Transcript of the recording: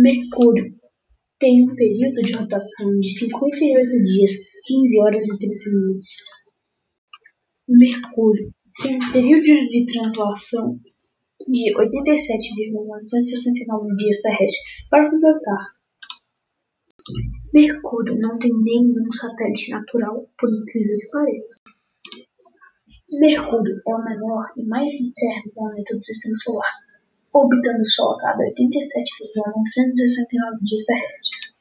Mercúrio tem um período de rotação de 58 dias, 15 horas e 30 minutos. Mercúrio tem um período de translação de 87,969 dias terrestres para completar. Mercúrio não tem nenhum satélite natural, por incrível que pareça. Mercúrio é o menor e mais interno planeta do Sistema Solar, orbitando o Sol a cada 87,969 dias terrestres.